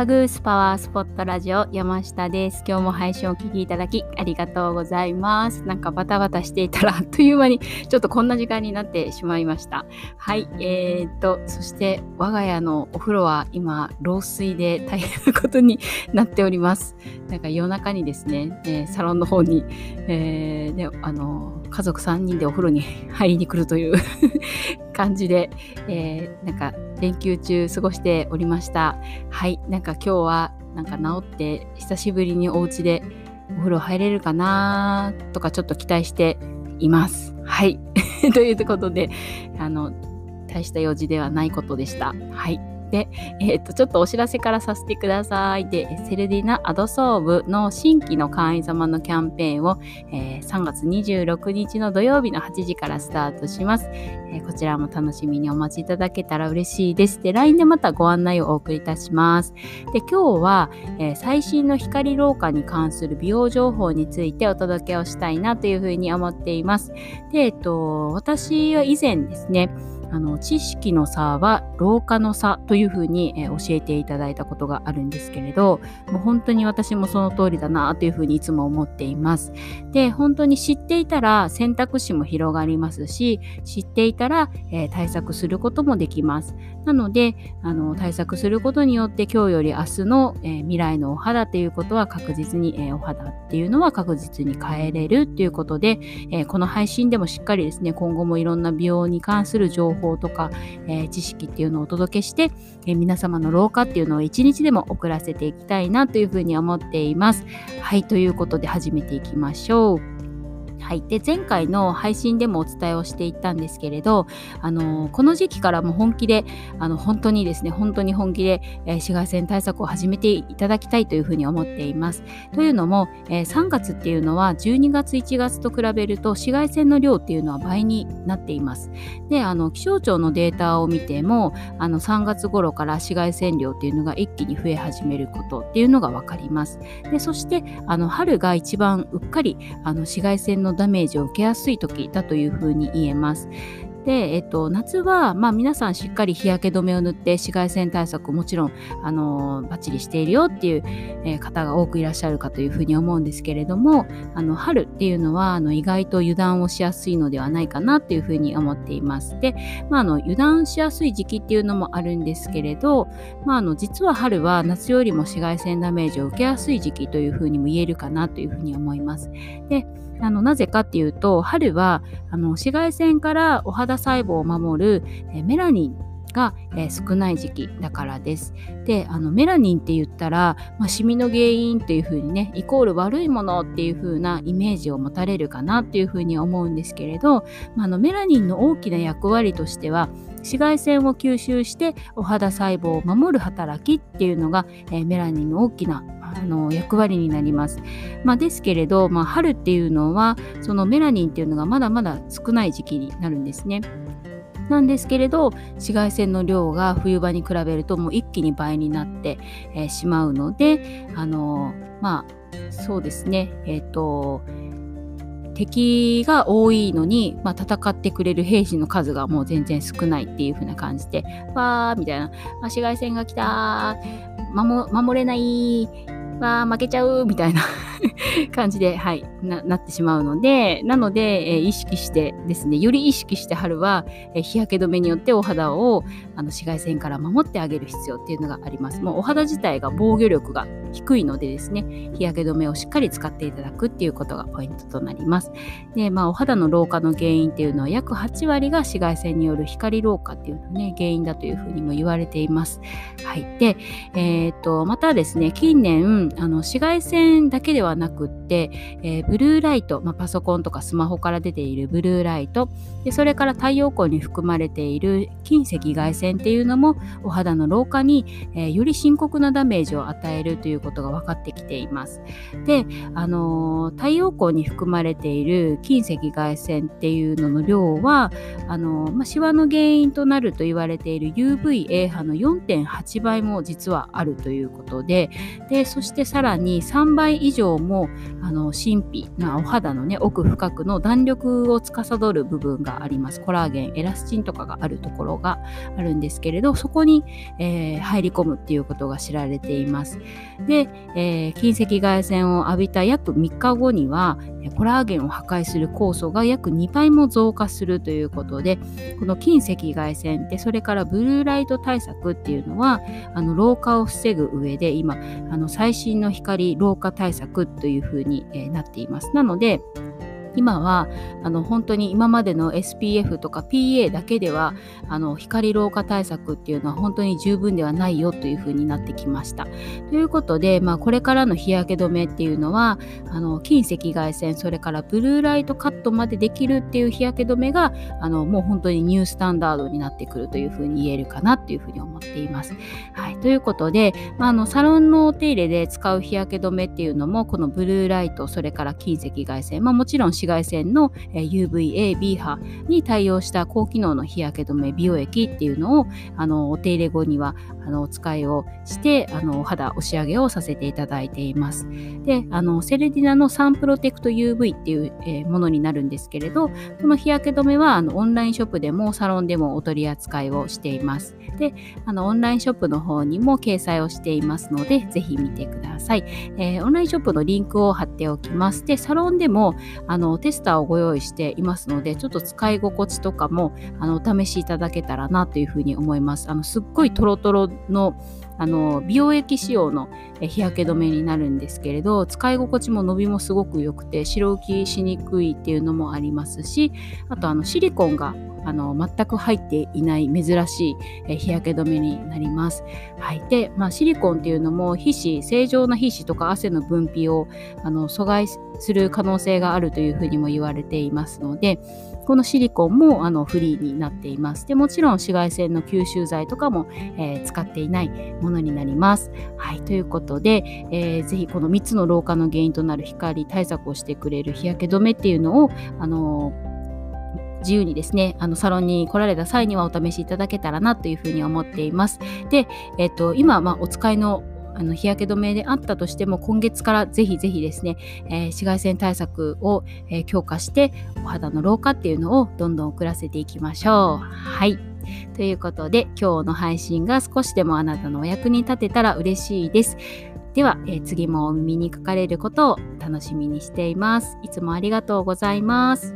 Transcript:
アグースパワースポットラジオ山下です。今日も配信をお聞きいただきありがとうございます。なんかバタバタしていたらあっという間にちょっとこんな時間になってしまいました。はい、えー、っと、そして我が家のお風呂は今、漏水で大変なことになっております。なんか夜中にですね、えー、サロンの方に、えー、で、あの、家族3人でお風呂に入りに来るという感じで、えー、なんか連休中過ごしておりました。はい、なんか今日はなんか治って久しぶりにお家でお風呂入れるかなとかちょっと期待しています。はい。ということで、あの、大した用事ではないことでした。はい。で、えっ、と、ちょっとお知らせからさせてください。で、セルディナ・アドソーブの新規の会員様のキャンペーンを、えー、3月26日の土曜日の8時からスタートします、えー、こちらも楽しみにお待ちいただけたら嬉しいです。で、LINE でまたご案内をお送りいたします。で、今日は、えー、最新の光老化に関する美容情報についてお届けをしたいなというふうに思っています。で、えっと、私は以前ですね、あの知識の差は老化の差というふうに、えー、教えていただいたことがあるんですけれどもう本当に私もその通りだなというふうにいつも思っています。で本当に知っていたら選択肢も広がりますし知っていたら、えー、対策することもできます。なのであの対策することによって今日より明日の、えー、未来のお肌ということは確実に、えお肌っていうのは確実に変えれるということで、えこの配信でもしっかりですね今後もいろんな美容に関する情報報とか、えー、知識っていうのをお届けして、えー、皆様の老化っていうのを一日でも送らせていきたいなというふうに思っています。はい、ということで始めていきましょう。はい、で前回の配信でもお伝えをしていったんですけれど、あのこの時期からも本気であの本当にですね本当に本気で、えー、紫外線対策を始めていただきたいというふうに思っています。というのも、えー、3月っていうのは12月1月と比べると紫外線の量っていうのは倍になっています。であの気象庁のデータを見てもあの3月頃から紫外線量っていうのが一気に増え始めることっていうのが分かります。でそしてあの春が一番うっかりあの紫外線のダメージを受けやすい時だというふうに言えます。で、えっと、夏は、まあ、皆さんしっかり日焼け止めを塗って紫外線対策もちろん、あのバッチリしているよっていう、え、方が多くいらっしゃるかというふうに思うんですけれどもあの春っていうのはあの意外と油断をしやすいのではないかなっていうふうに思っています。で、まあ、あの油断しやすい時期っていうのもあるんですけれど、まあ、あの実は春は夏よりも紫外線ダメージを受けやすい時期というふうにも言えるかなというふうに思います。であのなぜかっていうと春はあの紫外線からお肌細胞を守るえメラニンが、えー、少ない時期だからです。であのメラニンって言ったら、まあ、シミの原因っていう風にねイコール悪いものっていう風なイメージを持たれるかなっていう風に思うんですけれど、まあ、のメラニンの大きな役割としては紫外線を吸収してお肌細胞を守る働きっていうのが、えー、メラニンの大きなあの役割になります。まあ、ですけれど、まあ、春っていうのはそのメラニンっていうのがまだまだ少ない時期になるんですね。なんですけれど紫外線の量が冬場に比べるともう一気に倍になって、えー、しまうのであのまあそうですねえっ、ー、と敵が多いのに、まあ、戦ってくれる兵士の数がもう全然少ないっていう風な感じで、わーみたいな、紫外線が来た守守れないわ負けちゃうみたいな 感じで、はい、ななってしまうので、なので、えー、意識してですね、より意識して春は、えー、日焼け止めによってお肌をあの紫外線から守ってあげる必要っていうのがあります。もうお肌自体が防御力が低いのでですね、日焼け止めをしっかり使っていただくっていうことがポイントとなります。で、まあ、お肌の老化の原因っていうのは約8割が紫外線による光老化っていうのね、原因だというふうにも言われています。はい。で、えー、っと、またですね、近年、あの紫外線だけではなくって、えー、ブルーライト、まあ、パソコンとかスマホから出ているブルーライトでそれから太陽光に含まれている近赤外線っていうのもお肌の老化に、えー、より深刻なダメージを与えるということが分かってきています。で、あの太陽光に含まれている近赤外線っていうのの量はあの、まあ、シワの原因となると言われている UVA 波の4.8倍も実はあるということででそしてさらに3倍以上もあの神秘なお肌のね奥深くの弾力を司る部分があります。コラーゲンエラスチンとかがあるところがあるんですけれどそこに、えー、入り込むっていうことが知られています。で、えー、近赤外線を浴びた約3日後にはコラーゲンを破壊する酵素が約2倍も増加するということでこの近赤外線ってそれからブルーライト対策っていうのはあの老化を防ぐ上で今あの最新の光老化対策というふうに、え、なっています。なので今はあの本当に今までの SPF とか PA だけではあの光老化対策っていうのは本当に十分ではないよというふうになってきました。ということで、まあ、これからの日焼け止めっていうのはあの近赤外線それからブルーライトカットまでできるっていう日焼け止めがあのもう本当にニュースタンダードになってくるというふうに言えるかなっていうふうに思っています。はい、ということで、まあ、あのサロンのお手入れで使う日焼け止めっていうのもこのブルーライトそれから近赤外線、まあ、もちろん紫外線の UVA、B 波に対応した高機能の日焼け止め美容液っていうのをあのお手入れ後にはあのお使いをしてあのお肌お仕上げをさせていただいています。であのセレディナのサンプロテクト UV っていう、えー、ものになるんですけれどこの日焼け止めはあのオンラインショップでもサロンでもお取り扱いをしています。であのオンラインショップの方にも掲載をしていますのでぜひ見てください。えー、オンラインショップのリンクを貼っておきます。でサロンでもあのテスターをご用意していますのでちょっと使い心地とかもあのお試しいただけたらなというふうに思います。あのすっごいトロトロのあの美容液仕様の日焼け止めになるんですけれど使い心地も伸びもすごく良くて白浮きしにくいっていうのもありますしあとあのシリコンがあの全く入っていない珍しい、日焼け止めになります。はい、で、まあ、シリコンっていうのも皮脂正常な皮脂とか汗の分泌をあの阻害する可能性があるというふうにも言われていますのでこのシリコンもあのフリーになっています。でもちろん紫外線の吸収剤とかも、えー、使っていないものになります。はい、ということで、えー、ぜひこの3つの老化の原因となる光対策をしてくれる日焼け止めっていうのを、あのー自由にですね、あのサロンに来られた際にはお試しいただけたらなというふうに思っています。で、えっ、と、今、まあ、お使いのあの日焼け止めであったとしても今月からぜひぜひですね、えー、紫外線対策を、えー、強化してお肌の老化っていうのをどんどん遅らせていきましょう。はい。ということで今日の配信が少しでもあなたのお役に立てたら嬉しいです。では、えー、次もお耳にかかれることを楽しみにしています。いつもありがとうございます。